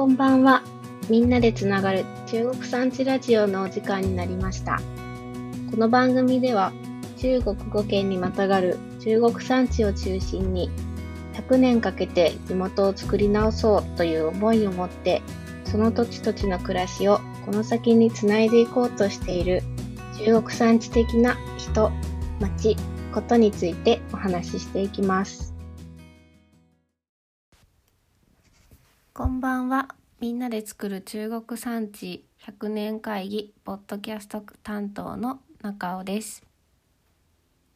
こんばんは。みんなでつながる中国産地ラジオのお時間になりました。この番組では中国語圏にまたがる中国産地を中心に100年かけて地元を作り直そうという思いを持ってその土地土地の暮らしをこの先につないでいこうとしている中国産地的な人、町、ことについてお話ししていきます。こんばんは。みんなで作る中国産地100年会議ポッドキャスト担当の中尾です。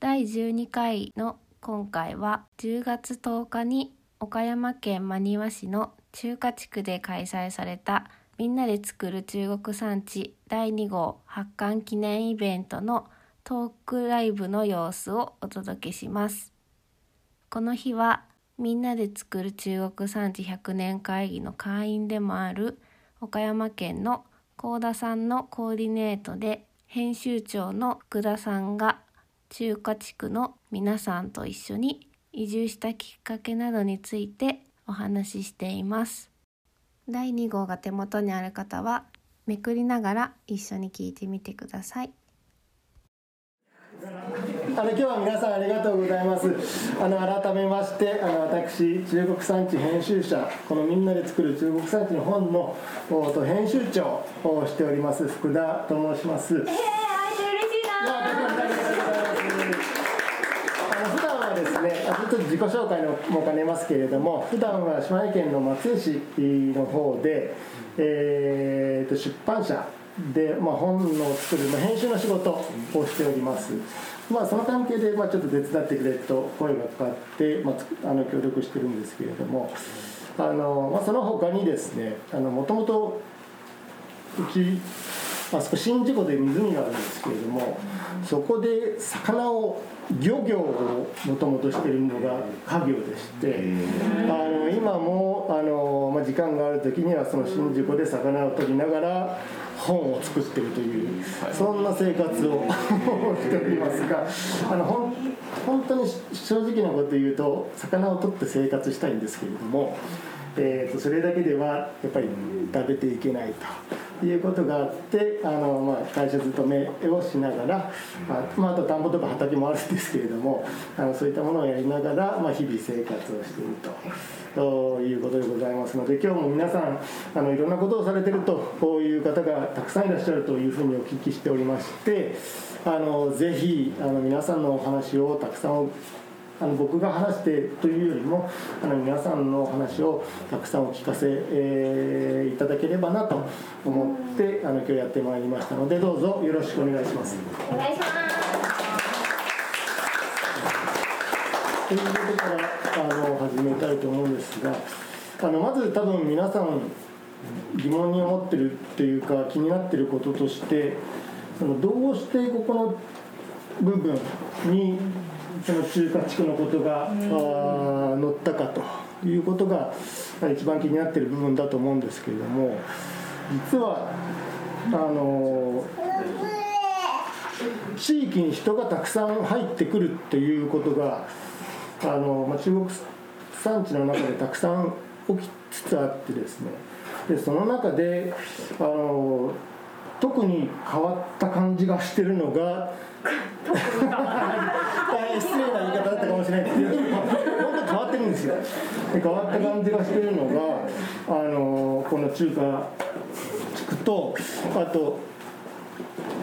第12回の今回は10月10日に岡山県真庭市の中華地区で開催されたみんなで作る中国産地第2号発刊記念イベントのトークライブの様子をお届けします。この日はみんなで作る中国産地100年会議の会員でもある岡山県の高田さんのコーディネートで編集長の福田さんが中華地区の皆さんと一緒に移住したきっかけなどについてお話ししています。第2号が手元にある方はめくりながら一緒に聞いてみてください。あの今日は皆さんありがとうございます。あの改めましてあの私中国産地編集者このみんなで作る中国産地の本のおと編集長をしております福田と申します。えー、会えて嬉しいなですね、あちょっと自己紹介のも兼ねますけれども、普段は島根県の松江市の方で、えーと出版社で、まあ、本の作る、まあ、編集の仕事をしております。まあ、その関係で、まあ、ちょっと手伝ってくれと声がかかって、まあ、あの協力してるんですけれどもあの、まあ、その他にですねもともとうちあそこ宍道湖で湖があるんですけれどもそこで魚を漁業をもともとしているのが家業でしてあの今もあの、まあ、時間がある時にはその宍道湖で魚を取りながら本を作ってるというそんな生活をしておりますがあのほん本当に正直なこと言うと魚を取って生活したいんですけれども。えー、とそれだけではやっぱり食べていけないということがあってあの、まあ、会社勤めをしながらあ,、まあ、あと田んぼとか畑もあるんですけれどもあのそういったものをやりながら、まあ、日々生活をしていると。ということでございますので今日も皆さんあのいろんなことをされてるとこういう方がたくさんいらっしゃるというふうにお聞きしておりましてあのぜひあの皆さんのお話をたくさんあの僕が話してというよりもあの皆さんのお話をたくさんお聞かせ、えーいただければなと思ってあの今日やってまいりましたのでどうぞよろしくお願いします。お願いしますということからあの始めたいと思うんですがあのまず多分皆さん疑問に思ってるっていうか気になってることとしてそのどうしてここの部分にその中華地区のことが、載ったかということが一番気になってる部分だと思うんですけれども実はあの地域に人がたくさん入ってくるっていうことがあの、まあ、中国産地の中でたくさん起きつつあってですねでその中であの特に変わった感じがしてるのが失礼な言い方だったかもしれないですけど本当変わってるんですよ。で変わった感じがしてるのがあのこの中華地区とあと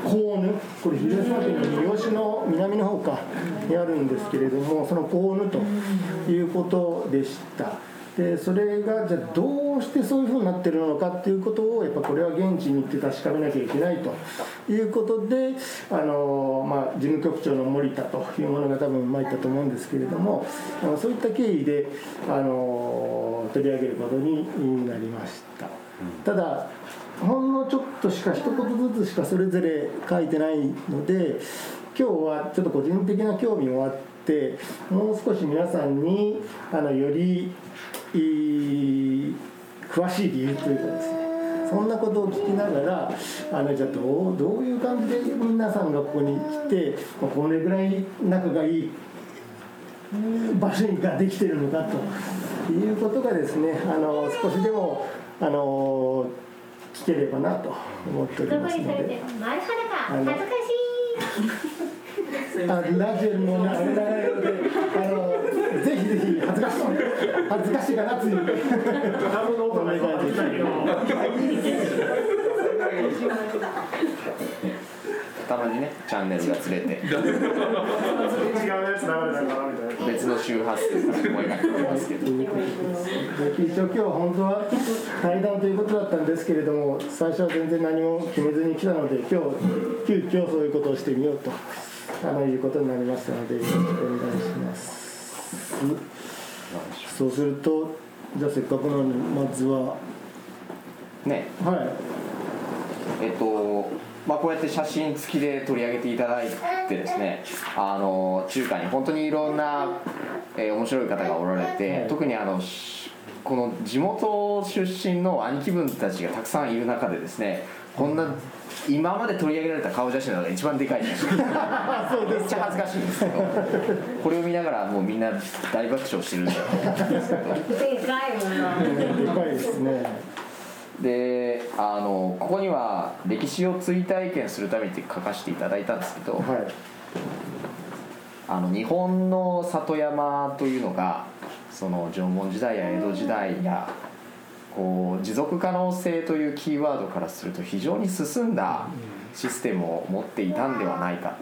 コーヌ。これ広島県の三好の南の方かにあるんですけれどもそのコーヌということでした。でそれがじゃあどうしてそういうふうになってるのかっていうことをやっぱこれは現地に行って確かめなきゃいけないということであの、まあ、事務局長の森田というものが多分参ったと思うんですけれどもそういった経緯であの取り上げることになりました。ただほんのちょっとしか一言ずつしかそれぞれ書いてないので今日はちょっと個人的な興味もあってもう少し皆さんにあのより詳しい理由というかですねそんなことを聞きながらあのじゃあどうどういう感じで皆さんがここに来てこれぐらい仲がいい場所ができてるのかということがですねあの少しでもあの聞ければなと思っておりますので。あのラジオにもねあれなのであのぜひぜひ恥ずかしい恥ずかしいかなという。ダブの音がいたけどたまにねチャンネルがずれて。違うやつ流れたからみたいな別の周波数から声が聞こえますけど。で一応今日は本当は対談ということだったんですけれども最初は全然何も決めずに来たので今日急遽そういうことをしてみようとあのいうことになりましたのでよろしくお願いします。そうするとじゃあせっかくなのでまずはね。はえっとまあ、こうやって写真付きで取り上げていただいてですねあの中華に本当にいろんな、えー面白い方がおられて、はい。特にあのしこの地元出身の兄貴分たちがたくさんいる中でですねこんな今まで取り上げられた顔写真の中で一番でかい写真めっちゃ恥ずかしいんです。けどこれを見ながらもうみんな大爆笑してるんだですけどでかいものいでかいですね。であのここには歴史を追体験するためにって書かせていただいたんですけど、はい。あの日本の里山というのがその縄文時代や江戸時代やこう持続可能性というキーワードからすると非常に進んだシステムを持っていたんではないか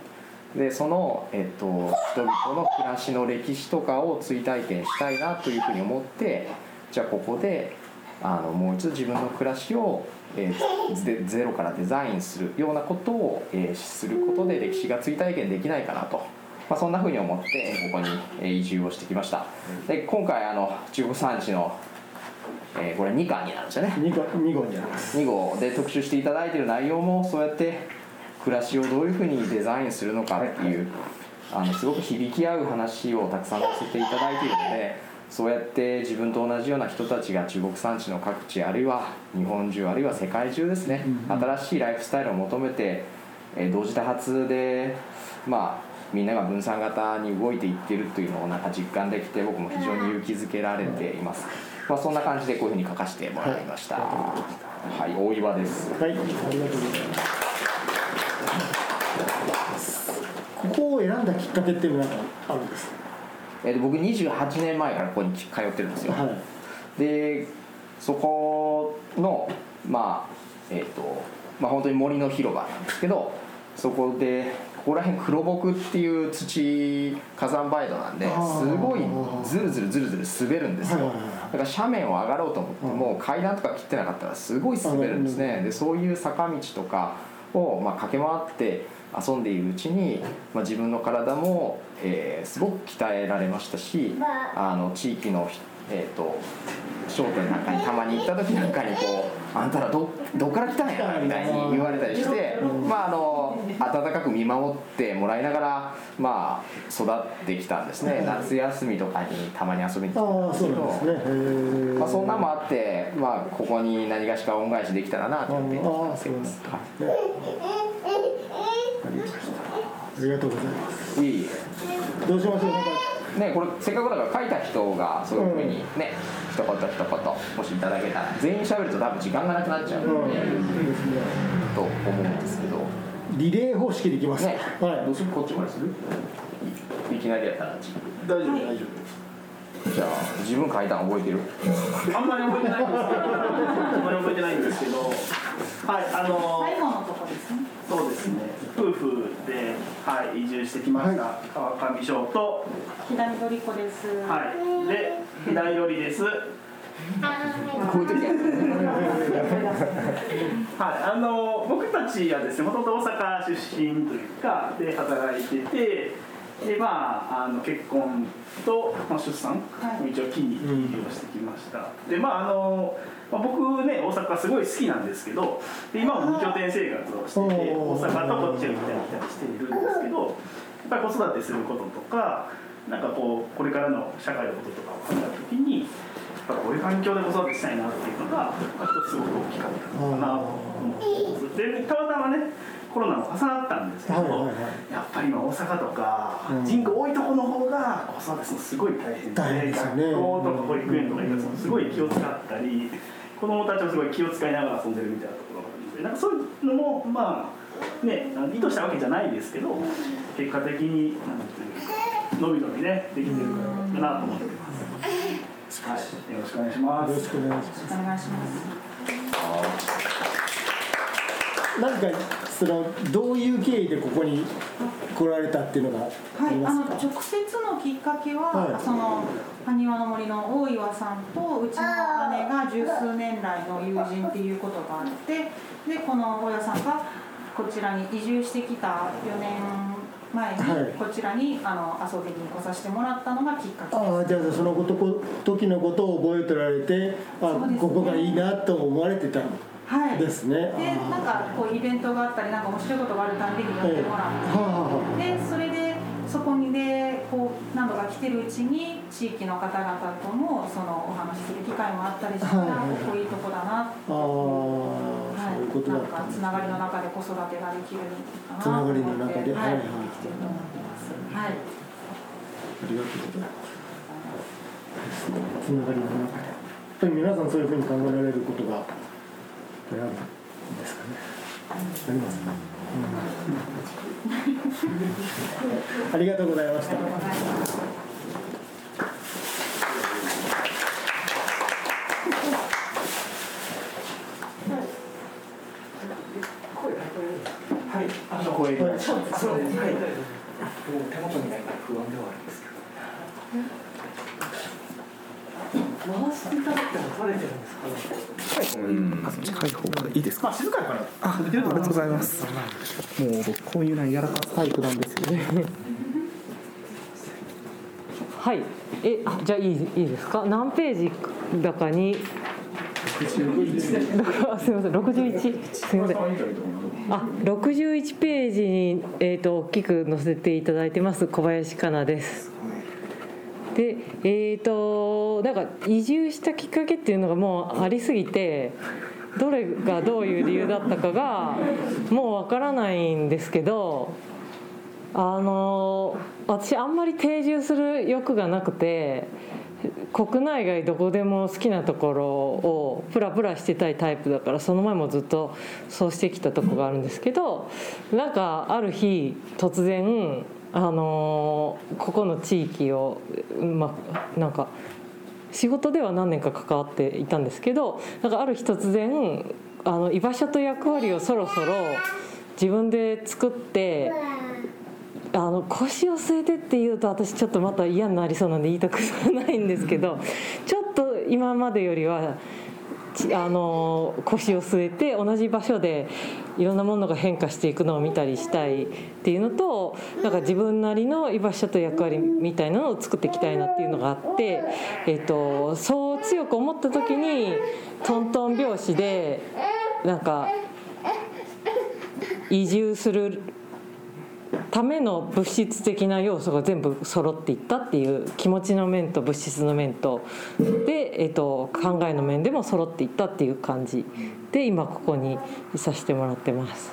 でその、えっと、人々の暮らしの歴史とかを追体験したいなというふうに思ってじゃあここであのもう一度自分の暮らしを、えーゼゼロからデザインするようなことを、えーすることで歴史が追体験できないかなと、まあ、そんなふうに思ってここにえー移住をしてきました。で今回あの中国産地の、えーこれ2巻になるんですよね。2号二号になります。2号で特集していただいている内容もそうやって暮らしをどういうふうにデザインするのかっていうあのすごく響き合う話をたくさんさせていただいているのでそうやって自分と同じような人たちが中国産地の各地あるいは日本中あるいは世界中ですね新しいライフスタイルを求めて、えー同時多発でまあみんなが分散型に動いていってるというのをなんか実感できて僕も非常に勇気づけられています、まあ、そんな感じでこういうふうに書かせてもらいましたはい、大岩ですはい、ありがとうございます。ここを選んだきっかけって何かあるんですか？えーと僕28年前からここに通ってるんですよ、はい。でそこのまあえっ、とまあ本当に森の広場なんですけどそこでここら辺黒木っていう土火山灰土なんですごいズルズルズルズル滑るんですよ。だから斜面を上がろうと思っても階段とか切ってなかったらすごい滑るんですね。でそういう坂道とかをまあ駆け回って遊んでいるうちに、まあ、自分の体も、えーすごく鍛えられましたしあ。の地域の、えー、と商店なんかにたまに行った時なんかにこう「あんたらどどっから来たんや」みたいに言われたりして、まあ、あの温かく見守ってもらいながら、まあ、育ってきたんですね夏休みとかにたまに遊びに来たんですけどそすね。まあ、そんなんもあって、まあ、ここに何がしか恩返しできたらなと思ってああ、そうなんですね。はありがとうございます。いいいどうしましょう。ねこれせっかくだから書いた人がそういうふうにね、一言一言もしいただけたら全員喋ると多分時間がなくなっちゃううん、ので、いいですね。と思うんですけど。リレー方式でいきます。ね、はい。どう。する？こっちまでする？いいきなりやったら。大丈夫。大丈じゃあ自分書いたの覚えてる？夫あんまり覚えてないんですけど。あんまり覚えてないんですけど。はいあの最後のとこですね。そうですね。夫婦で、はい、移住してきました、川上翔と、左取り子です。はい、で左寄りです。はい。あの僕たちはですねもともと大阪出身というかで働いててでまああの結婚と、まあ、出産はい。を一応機に移住をしてきました、でまああの、まあ、僕ね大阪すごい好きなんですけどで今も2拠点生活をしてて大阪とこっちを行ったり来たりしているんですけどやっぱり子育てすることとかなんかこうこれからの社会のこととかを考えた時にやっぱこういう環境で子育てしたいなっていうのがまあ一つすごく大きかったのかなと思ってます。でたまたまねコロナも重なったんですけど、はいはいはいやっぱり今大阪とか、うん人口多いところの方が子育てすごい大変で大変ですよね学校とか保育園とか行すごい気を使ったり子供たちもすごい気を使いながら遊んでるみたいなところがあるのでなんかそういうのもまあね意図したわけじゃないですけど結果的になんていうのびのびねできてるからかなと思ってます。はい、よろしくお願いします。よろしくお願いしますお願いします。なんかそのどういう経緯でここに来られたっていうのがあはい、あの直接のきっかけは、はい。その埴輪の森の大岩さんとうちの姉が十数年来の友人っていうことがあってでこの大岩さんがこちらに移住してきた4年前にはい。こちらにあの遊びに来させてもらったのがきっかけです。ああじゃあそのことこ時のことを覚えてられてあ、ね。ここがいいなと思われてたんはい、ですね。でなんかこうイベントがあったりなんか面白いことがあるたんびに寄ってもらって、はあはあでそれでそこにでこう何度か来てるうちに地域の方々ともそのお話しする機会もあったりしたら、はいはいここいいとこだな、ああ、そういうことだなんつながりの中で子育てができるかなつながりの中で。はい、はいはい。来てると思ってます。はい。ありがとうございます。つながりの中で。やっぱり皆さんそういうふうに考えられることがやっぱりあるんですかね。ありますか。うんありがとうございました。はい、あの、声がそうです。はい。もう手元にないから不安ではあるんですけど。回していただいても取れてるんですかね。うんあ、近い方がいいですか？まあ静かやから。あ、ありがとうございます。もう僕こういうのやらかすタイプなんですよね。はい。え、あ、じゃあいいいいですか？何ページだかに？あすみません、六十一。すみません。あ、六十一ページにえっ、と大きく載せていただいてます小林かなです。で、えっ、となんか移住したきっかけっていうのがもうありすぎて。どれがどういう理由だったかがもうわからないんですけどあの私あんまり定住する欲がなくて国内外どこでも好きなところをプラプラしてたいタイプだからその前もずっとそうしてきたとこがあるんですけどなんかある日突然あのここの地域をまあなんか仕事では何年か関わっていたんですけどなんかある日突然あの居場所と役割をそろそろ自分で作ってあの腰を据えてって言うと私ちょっとまた嫌になりそうなんで言いたくないんですけどちょっと今までよりはあの腰を据えて同じ場所でいろんなものが変化していくのを見たりしたいっていうのとなんか自分なりの居場所と役割みたいなのを作っていきたいなっていうのがあって、えっとそう強く思った時にトントン拍子でなんか移住するための物質的な要素が全部揃っていったっていう気持ちの面と物質の面とで、えっと考えの面でも揃っていったっていう感じ。で今ここにいさせてもらってます。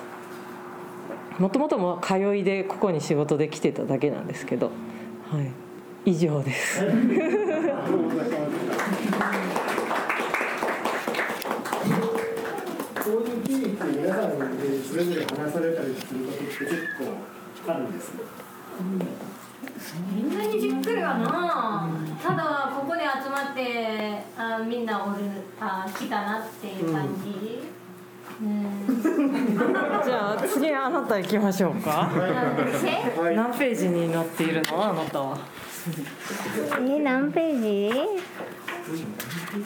もともとも通いでここに仕事で来てただけなんですけど、はい、以上です。こういう経緯って皆さんでそれぞれ話されたりすることって結構あるんですね。みん。なにびっくりはな。ただここに集まってあみんなおるあ来たなっていう感じ、うん、じゃあ次あなた行きましょうか。せ何ページに載っているの？あなたは。え何ページ？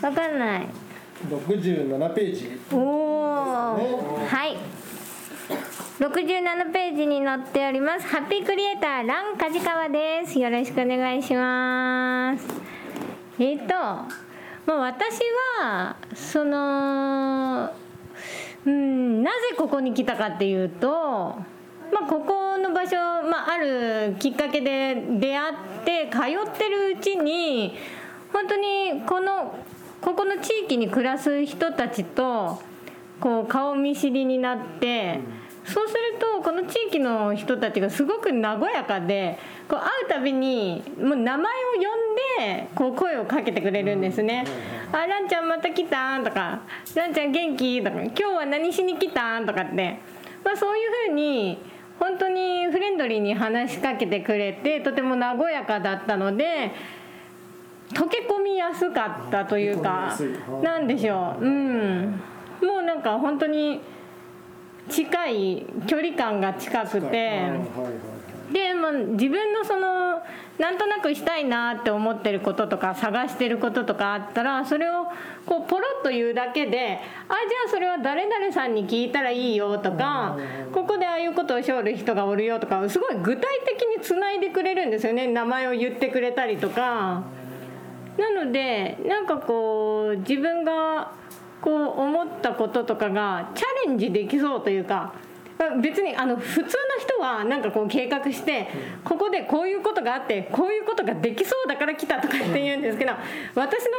わかんない。67ページ。おおはい67ページに載っております。ハッピークリエイターラン梶川です。よろしくお願いします。えっ、とまあ私はそのうんなぜここに来たかっていうとまあ、ここの場所、まあ、あるきっかけで出会って通ってるうちに本当にこのここの地域に暮らす人たちとこう顔見知りになってそうするとこの地域の人たちがすごく和やかでこう会うたびにもう名前を呼んでこう声をかけてくれるんですね「あランちゃんまた来た?」とか「ランちゃん元気?」とか「今日は何しに来た?」とかって、まあ、そういうふうに本当にフレンドリーに話しかけてくれてとても和やかだったので溶け込みやすかったというかなんでしょううんもうなんか本当に近い距離感が近くて。で、まあ、自分のそのなんとなくしたいなって思ってることとか探してることとかあったらそれをこうポロッと言うだけで「あじゃあそれは誰々さんに聞いたらいいよ」とか「ここでああいうことをしょる人がおるよ」とかすごい具体的につないでくれるんですよね名前を言ってくれたりとか。なのでなんかこう自分がこう思ったこととかがチャレンジできそうというかまあ別にあの普通の人はなんかこう計画してここでこういうことがあってこういうことができそうだから来たとかって言うんですけど私の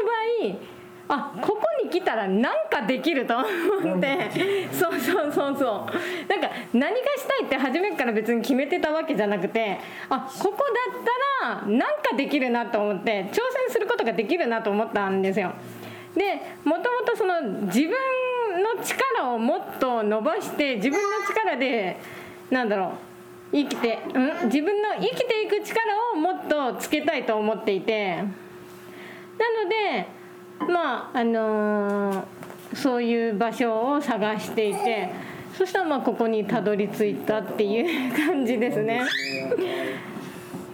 場合あここに来たら何かできると思って。そうそうそうそう。なんか何がしたいって初めから別に決めてたわけじゃなくてあここだったら何かできるなと思って挑戦することができるなと思ったんですよ。でもともとその自分の力をもっと伸ばして自分の力でなんだろう生きて、うん、自分の生きていく力をもっとつけたいと思っていて。なのでまああのーそういう場所を探していてそしたらまあここにたどり着いたっていう感じですね。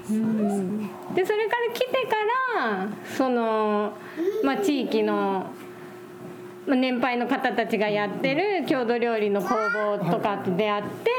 うん。でそれから来てからその、まあ、地域のまあ年配の方たちがやってる郷土料理の工房とかと出会って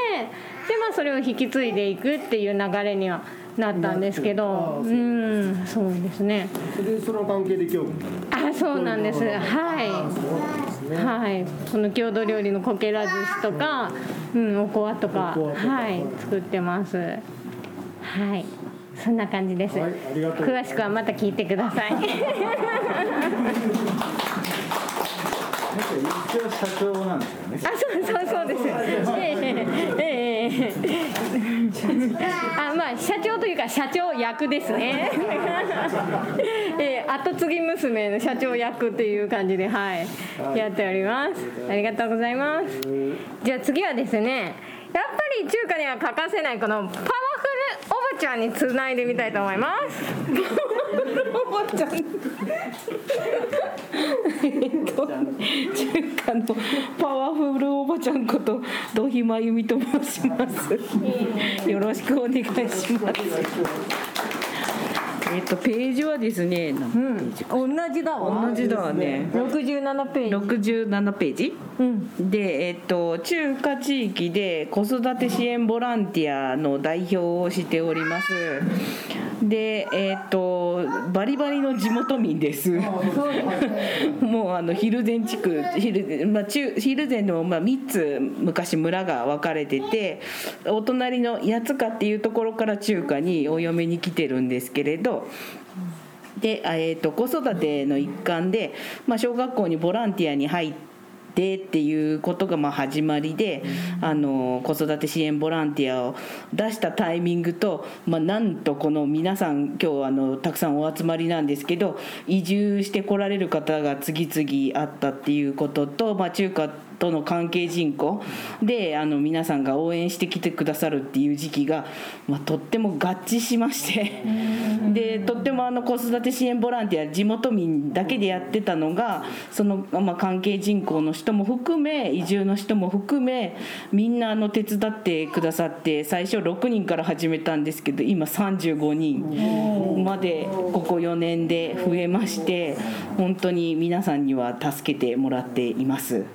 で、まあ、それを引き継いでいくっていう流れにはなったんですけどうんそうですね。それでその関係で今日。あそうなんです。はい。はい。この郷土料理のこけら寿司とか、うん、おこわとかおこわとか。はい。作ってます。はいそんな感じです、はい詳しくはまた聞いてください。一応社長なんですよね。あ、そうそうそうです。ええ。ええ。ええ。あ、まあ社長というか社長役ですね。え。え後継ぎ娘の社長役っていう感じではいやっております。ありがとうございます。じゃあ次はですね。やっぱり中華には欠かせないこのパワフルおばちゃんにつないでみたいと思います。おばちゃんえっと中華のパワフルおばちゃんこと土肥真由美と申します。よろしくお願いします。えっとページはですね、何ページか同じだわ。同じだわね六十七ページ。67ページうん。で、えっと、中華地域で子育て支援ボランティアの代表をしておりますでえっとバリバリの地元民ですもうあの蒜山地区蒜,、まあ、中蒜山でもまあ3つ昔村が分かれててお隣の八塚っていうところから中華にお嫁に来てるんですけれどで、あえー、と子育ての一環で、まあ、小学校にボランティアに入ってっていうことがまあ始まりで、あの子育て支援ボランティアを出したタイミングと、まあ、なんとこの皆さん今日あのたくさんお集まりなんですけど移住してこられる方が次々あったっていうことと、まあ、中華との関係人口であの皆さんが応援してきてくださるっていう時期が、まあ、とっても合致しましてでとってもあの子育て支援ボランティア地元民だけでやってたのがその、まあ、関係人口の人も含め移住の人も含めみんなあの手伝ってくださって最初6人から始めたんですけど今35人までここ4年で増えまして本当に皆さんには助けてもらっています。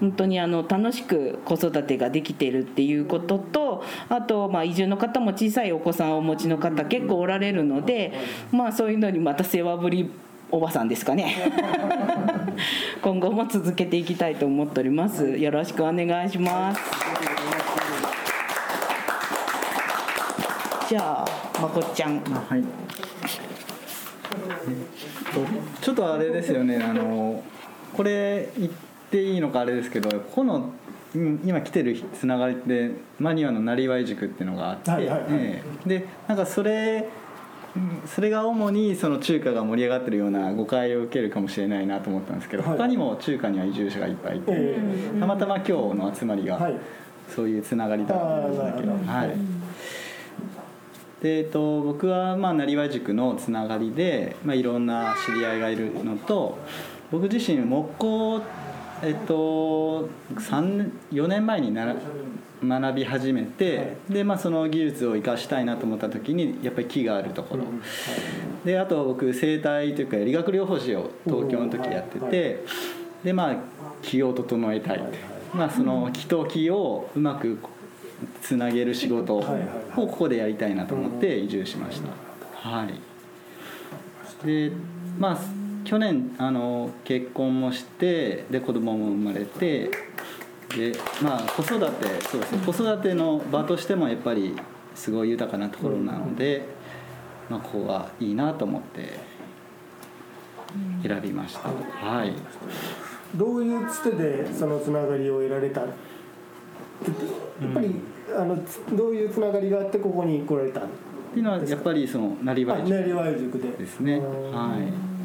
本当にあの楽しく子育てができてるっていうこととあとまあ移住の方も小さいお子さんをお持ちの方結構おられるのでまあそういうのにまた世話ぶりおばさんですかね 今後も続けていきたいと思っておりますよろしくお願いしますじゃあまこっちゃんあはい。えっとちょっとあれですよね。あのこれ言っていいのかあれですけど、このうん今来てるつながりでマニュアのなりわい塾っていうのがあって、はいはいはい。ええ。でなんかそれうんそれが主にその中華が盛り上がってるような誤解を受けるかもしれないなと思ったんですけど、はい。他にも中華には移住者がいっぱいいて、えたまたま今日の集まりがはい。そういうつながりだったんですけどはい。でえっと、僕はまあなりわい塾のつながりで、まあ、いろんな知り合いがいるのと僕自身木工えっと3 4年前になら学び始めて、でまあ、その技術を生かしたいなと思った時にやっぱり木があるところ、であと僕整体というか理学療法士を東京の時やってて、でまあ気を整えたい。って、まあ、その気と気をうまくつなげる仕事をここでやりたいなと思って移住しました。はい、でまあ去年あの結婚もしてで子供も生まれてでまあ子育てそうですね子育ての場としてもやっぱりすごい豊かなところなので、まあ、ここがいいなと思って選びました。はい。どういうつてでそのつながりを得られた？やっぱり、あのつどういうつながりがあってここに来られたっていうのはやっぱりそのなりわいなりわい塾で。ですね。うんはい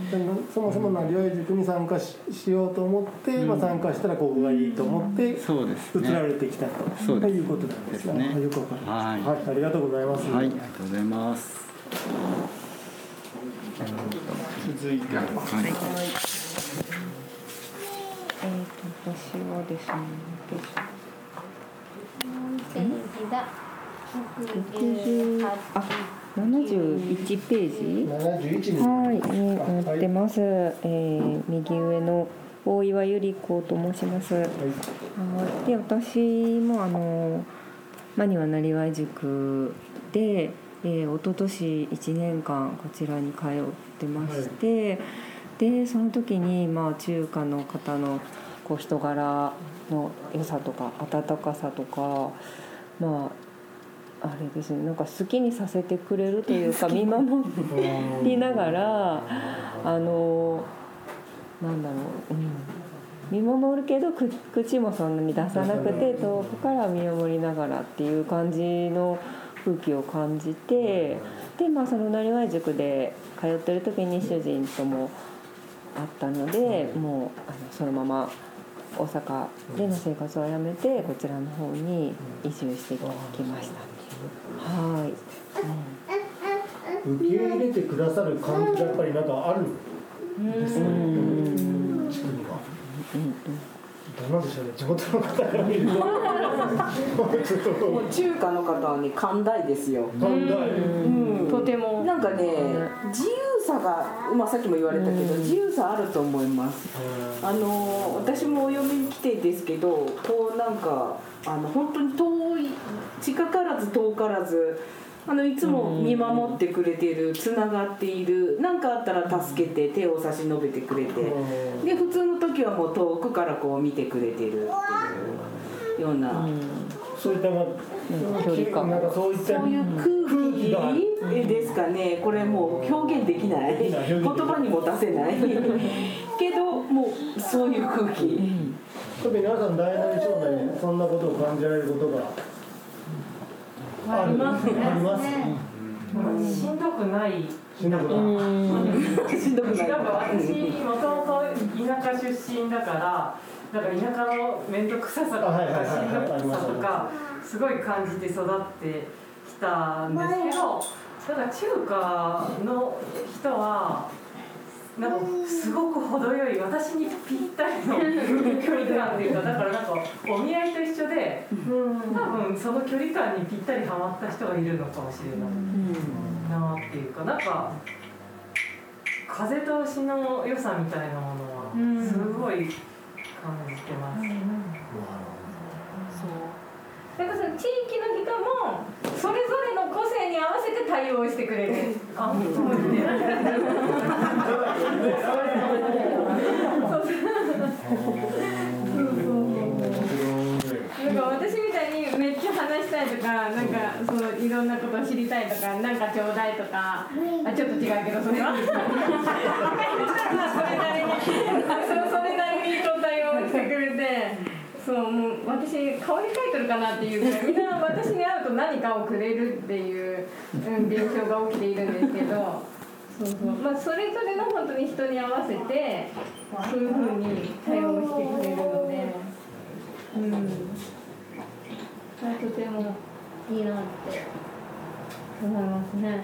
そもそもなりわい塾に参加ししようと思って、まあ、参加したらここがいいと思ってそうです移らね。れてきたと、そうです。いうことなんですね。よくわかりました、はい。はい、ありがとうございます、はい、ありがとうございます。続いてえー、と私はですねページが60あ71ページ。71にはい、に載ってます。えー右上の大岩由里子と申します。はい。で、私もあのマニュアなりわい塾で、えー、一昨年1年間こちらに通ってまして、でその時にまあ中華の方のこう人柄の良さとか温かさとかまああれですね。なんか好きにさせてくれるというか見守りながらあのなんだろう、うん、見守るけどく口もそんなに出さなくて遠くから見守りながらっていう感じの空気を感じてでまあそのなりわい塾で通ってる時に主人ともあったのでもうあのそのまま大阪での生活をやめてこちらの方に移住してきました。はい、受け入れてくださる感じがやっぱりなんかあるんですね。地区にはどうなん。でしょうね地元の方から見ると中華の方はね寛大ですよ。寛大うん。とても。なんかね自由さが、まあ、さっきも言われたけど、自由さあると思います。あの私もお嫁に来てですけどこうなんかあの本当に遠い近からず遠からずあのいつも見守ってくれてるつながっている何かあったら助けて手を差し伸べてくれてで普通の時はもう遠くからこう見てくれてるっていうような。そういったまあ距離感。なんかそういったそういう空気ですかね。これもう表現できない。言葉にも出せない。けどもうそういう空気、特に皆さん大なり小なりそんなことを感じられることがありますあります。しんどくない。しんどくない。しんどくない。なんか私もともと田舎出身だからなんか田舎の面倒くささとかしんどありますさとかすごい感じて育ってきたんですけどなんか中華の人はなんかすごく程よい私にぴったりの距離感っていうかだからなんかお見合いと一緒で多分その距離感にぴったりはまった人がいるのかもしれないなっていうかなんか風通しの良さみたいなものはすごい感じてます。だからその地域の人もそれぞれの個性に合わせて対応してくれる。あ、本当にね。なんか私みたいにめっちゃ話したいとか、なんかそのいろんなことを知りたいとか、なんかちょうだいとか、あちょっと違うけどそれは？それなりに。そそれなりにこう対応してくれて、そうもう私顔に書いてるかなっていう。ぐらいみんな私に会うと何かをくれるっていう、うん、現象が起きているんですけど。そうそう。まあそれぞれの本当に人に合わせてそういうふうに対応してくれるので。うんそれとてもいいなって思いますね。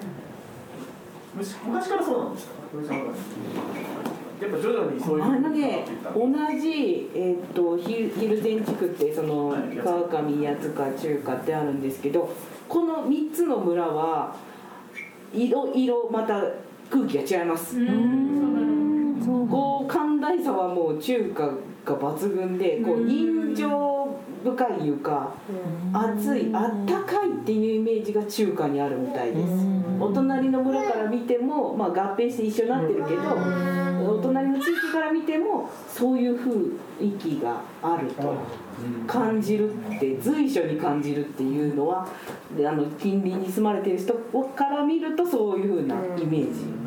昔からそうなんですかやっぱ徐々にそういうあのね同じ、えー、とヒルヒルゼン地区ってその川上八塚中華ってあるんですけどこの3つの村は色色また空気が違います。こう寛大さはもう中華が抜群でこう人情深いいうか熱いあったかいっていうイメージが中華にあるみたいです。お隣の村から見ても、まあ、合併して一緒になってるけどお隣の地域から見てもそういう雰囲気があると感じるって随所に感じるっていうのはであの近隣に住まれてる人から見るとそういうふうなイメージ。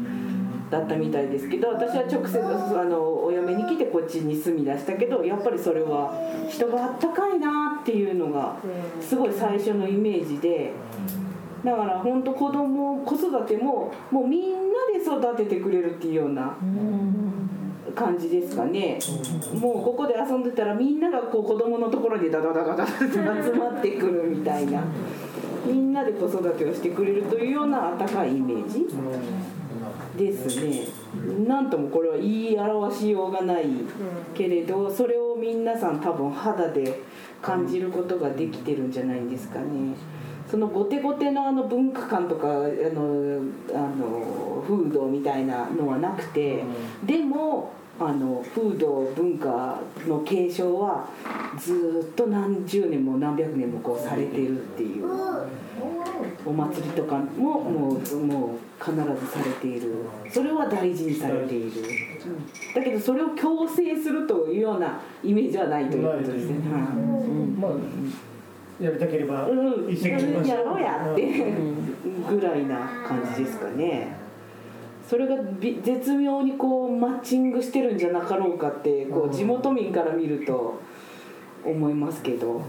だったみたいですけど私は直接あのお嫁に来てこっちに住み出したけどやっぱりそれは人があったかいなっていうのがすごい最初のイメージでだから本当子供子育てももうみんなで育ててくれるっていうような感じですかね。もうここで遊んでたらみんながこう子供のところにダダダダダって集まってくるみたいな。みんなで子育てをしてくれるというような温かいイメージ。ですね。なんともこれは言い表しようがないけれどそれを皆さん多分肌で感じることができてるんじゃないんですかね。そのゴテゴテのあの文化観とかあのあの風土みたいなのはなくてでもあの風土文化の継承はずっと何十年も何百年もこうされてるっていう。お祭りとかももうもう必ずされている。それは大事にされている。だけどそれを強制するというようなイメージはないということですね。まあやりたければうん、一石二鳥やろうやってぐらいな感じですかね。それがび絶妙にこうマッチングしてるんじゃなかろうかってこう地元民から見ると思いますけど。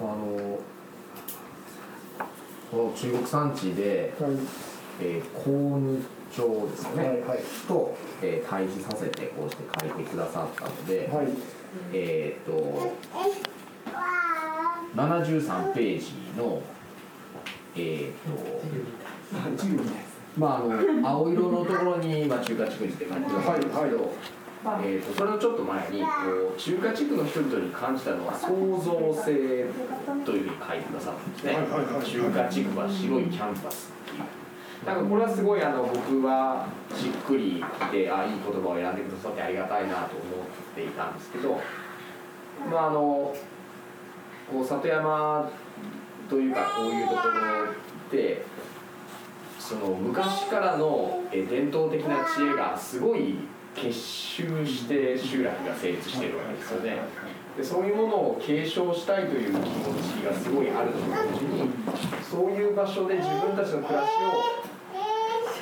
あのこの中国産地で、はい。えー、甲二町ですよね、はいはい。と、えー対比させてこうして書いてくださったので、はい。えー、と73ページのえー、とまああの青色のところに、まあ、中華地区にって書いてくださるんですけど、えー、とそれのちょっと前にこう中華地区の人々に感じたのは創造性というふうに書いてくださったんですね、中華地区は白いキャンパスっていう。なんかこれはすごいあの僕はしっくりきてあいい言葉を選んでくださってありがたいなと思っていたんですけどまああのこう里山というかこういうところでその昔からのえ伝統的な知恵がすごい結集して集落が成立してるわけですよね。でそういうものを継承したいという気持ちがすごいあると同時にそういう場所で自分たちの暮らし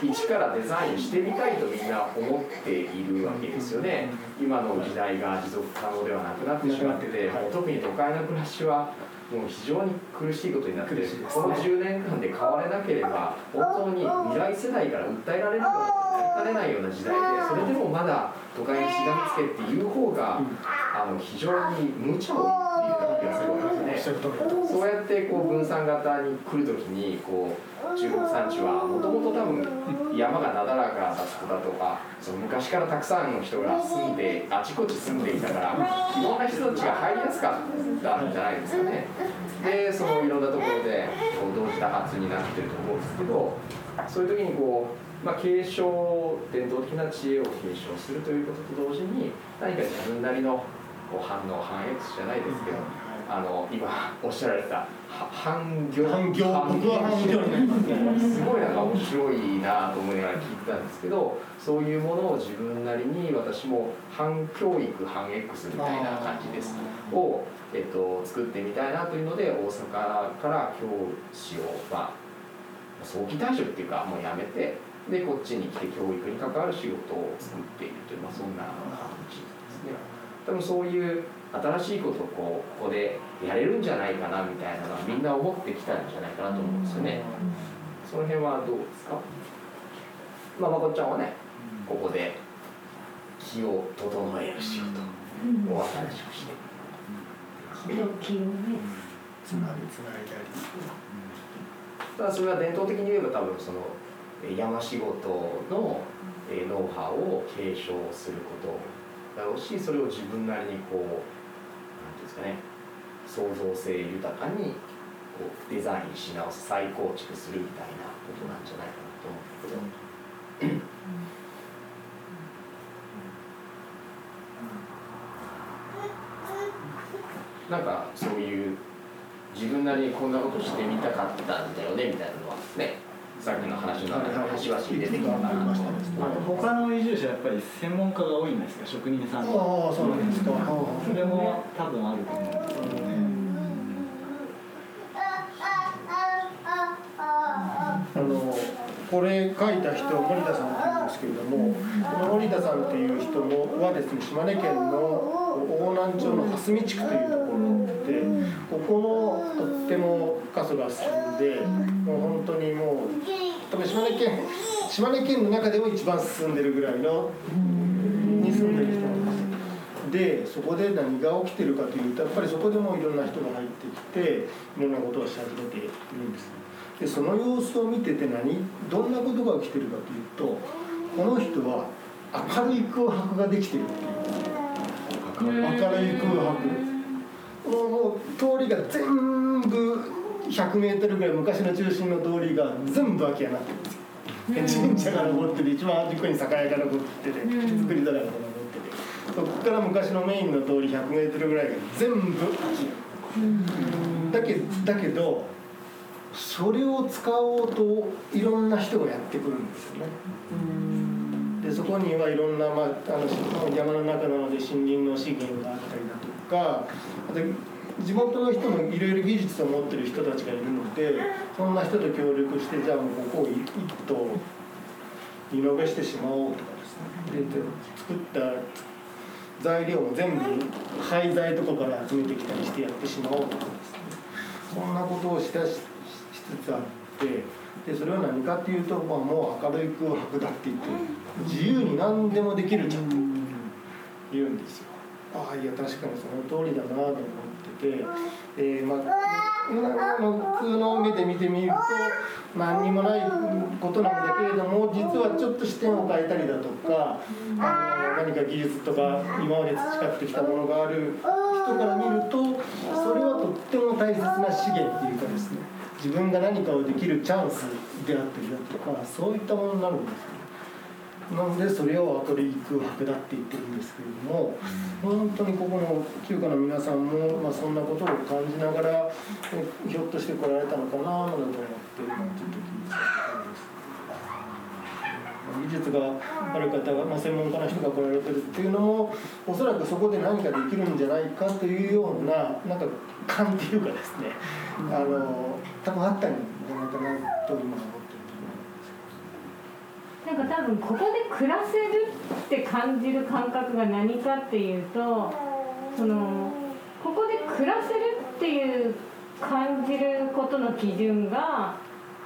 を一からデザインしてみたいとみんな思っているわけですよね。今の時代が持続可能ではなくなってしまっててもう特に都会の暮らしはもう非常に苦しいことになってこの10年間で変われなければ本当に未来世代から訴えられるようななりかねないような時代でそれでもまだ都会にしがみつけっていう方があの非常に無茶を言っているような気がする。わけですね。そうやってこう分散型に来るときにこう中国山地はもともと多分山がなだらかだったとかその昔からたくさんの人が住んであちこち住んでいたからいろんな人たちが入りやすかったんじゃないですかね。でそのいろんなところでこう同時多発になってると思うんですけどそういう時にこう、まあ、継承伝統的な知恵を継承するということと同時に何か自分なりのこう反応反 X じゃないですけどあの今おっしゃられたは反業反業僕は反業すごいなんか面白いなと思いながら聞いてたんですけどそういうものを自分なりに私も反教育反 X みたいな感じです。を、えっと、作ってみたいなというので大阪から教師を、まあ、早期退職っていうかもうやめてでこっちに来て教育に関わる仕事を作っているという、まあ、そんな感じですね。多分そういう新しいことをこうここでやれるんじゃないかなみたいなのはみんな思ってきたんじゃないかなと思うんですよね。その辺はどうですか？まあまこっちゃんはねここで気を整える仕事を新しくして気を気をね。つなぎつないだりただそれは伝統的に言えば多分そのえー山仕事のえーノウハウを継承することだろうしそれを自分なりにこうですかね創造性豊かにこうデザインし直す再構築するみたいなことなんじゃないかなと思うんだけど。なんかそういう自分なりにこんなことしてみたかったんだよねみたいなのはねさっきの話の中で端々に出てきたかなと思うんです他の移住者やっぱり専門家が多いんですか？職人さん。ああそうなんですか、それも多分あると思うんで。すけどねあのこれ書いた人森田さんですけれどもこの森田さんっていう人もはですね島根県の大南町の蓮見地区というところでここのとっても過疎が進んでもう本当にもう多分島根県島根県の中でも一番進んでるぐらいのに住んでる人なんです。でそこで何が起きてるかというとやっぱりそこでもいろんな人が入ってきていろんなことをし始めているんです。でその様子を見てて何どんなことが起きてるかというとこの人は明るい空白ができてるっていう。明るい空白もう通りが全部100メートルぐらい昔の中心の通りが全部空き家になってる。んですよ神社が残ってて一番端っこに酒屋が残ってて造り酒屋が残ってて。そこから昔のメインの通り100メートルぐらいが全部空き家。だけだけどそれを使おうといろんな人がやってくるんですよね。でそこにはいろんな、まあ、あの山の中なので森林の資源があったりだとかあと地元の人もいろいろ技術を持ってる人たちがいるのでそんな人と協力してじゃあもうここを一棟リノベしてしまおうとかですね。でで作った材料も全部廃材とかから集めてきたりしてやってしまおうとかですね。そんなことをしだししつつあってでそれは何かっていうと、まあ、もう明るい空白だって言って自由に何でもできるじゃんと言うんですよ。ああいや確かにその通りだなと思ってて、えまあ普通の目で見てみると何にもないことなんだけれども実はちょっと視点を変えたりだとかあの何か技術とか今まで培ってきたものがある人から見るとそれはとっても大切な資源っていうかですね。自分が何かをできるチャンスであったりだとかそういったものになるんですよなのでそれを明るい空白だって言ってるんですけれども本当にここの休暇の皆さんも、まあ、そんなことを感じながらえひょっとして来られたのかななんて思ってなんていう時に技術がある方が、まあ、専門家の人が来られてるっていうのもおそらくそこで何かできるんじゃないかというようななんか感っていうかですねあの多分あったんじゃないかなと今思ってるなんか多分ここで暮らせるって感じる感覚が何かっていうとそのここで暮らせるっていう感じることの基準が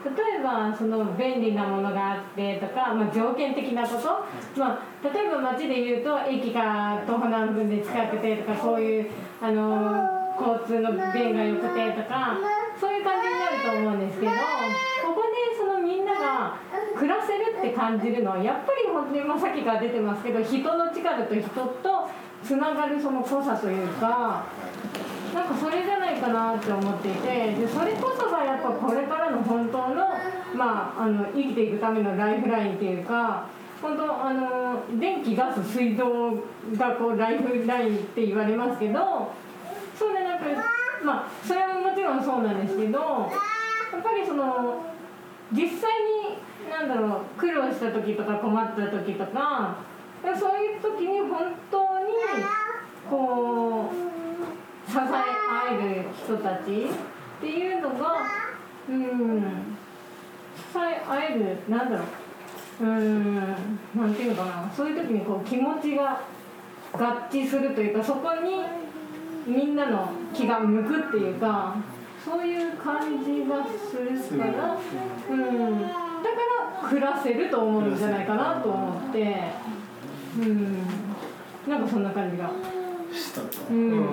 例えばその便利なものがあってとか、まあ、条件的なこと、まあ、例えば街で言うと駅が徒歩何分で近くてとかそういうあの交通の便が良くてとかそういう感じになると思うんですけどここでそのみんなが暮らせるって感じるのはやっぱり本当に、ま、さっきから出てますけど人の力と人とつながるその濃さというか。なんかそれじゃないかなって思っていてでそれこそがやっぱこれからの本当の,、まあ、あの生きていくためのライフラインっていうか本当あの電気ガス水道がこうライフラインって言われますけどそうでなくまあそれももちろんそうなんですけどやっぱりその実際になんだろう苦労した時とか困った時とかそういう時に本当にこう。支え合える人たちっていうのがうん支え合えるなんだろううんなんていうのかなそういう時にこう気持ちが合致するというかそこにみんなの気が向くっていうかそういう感じがするから、うん、だから暮らせると思うんじゃないかなと思って、うん、なんかそんな感じが。した。とうん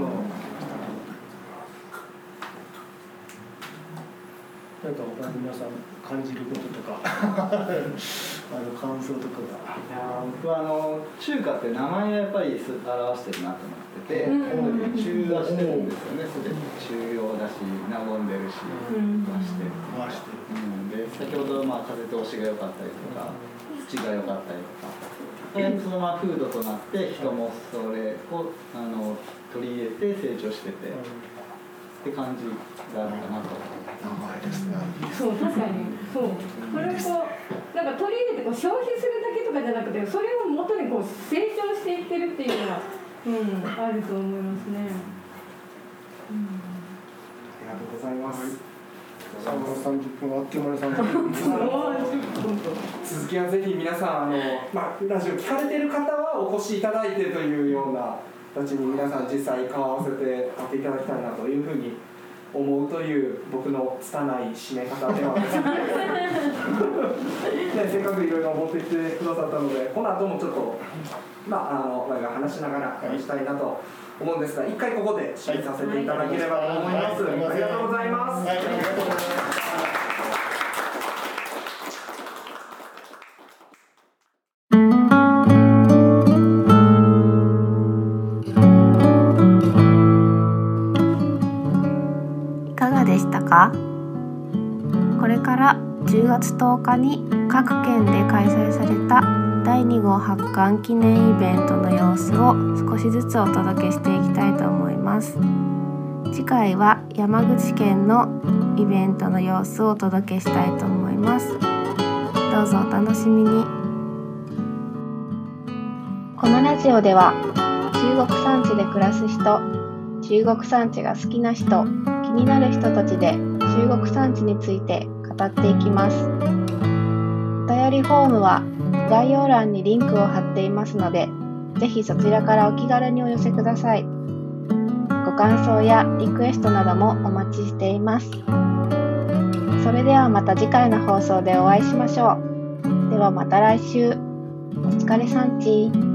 なんか他に皆さん感じることとか。あの感想とかがいやー僕はあの中華って名前がやっぱりす表してるなと思ってて、うん。中和してるんですよねすでに中央だし和んでるしうん。和してる、回してる。うん、で先ほどまあ風通しが良かったりとか土が良かったりとか。でそのまま風土となって人もそれをあの取り入れて成長してて、って感じがあるかなと名前ですね。そう確かに。そう。それをこうなんか取り入れてこう消費するだけとかじゃなくてそれを元にこう成長していってるっていうのが、うん、あると思いますね。ありがとうございます。最後の30分はあっという間に30分続きはぜひ皆さんあの、まあ、ラジオ聞かれてる方はお越しいただいてというような形に皆さん実際顔を合わせて会っていただきたいなというふうに思うという僕の拙い締め方ではですねねせっかくいろいろ持ってきてくださったのでこの後もちょっとまああの我が話しながら話したいなと思うんですが一回ここで締めさせていただければと思います、はいありがとうございます、はい月10日に各県で開催された第2号発刊記念イベントの様子を少しずつお届けしていきたいと思います。次回は山口県のイベントの様子をお届けしたいと思います。どうぞお楽しみに。このラジオでは中国山地で暮らす人中国山地が好きな人気になる人たちで中国山地について語っていきます。お便りフォームは概要欄にリンクを貼っていますのでぜひそちらからお気軽にお寄せください。ご感想やリクエストなどもお待ちしています。それではまた次回の放送でお会いしましょう。ではまた来週。お疲れさんち。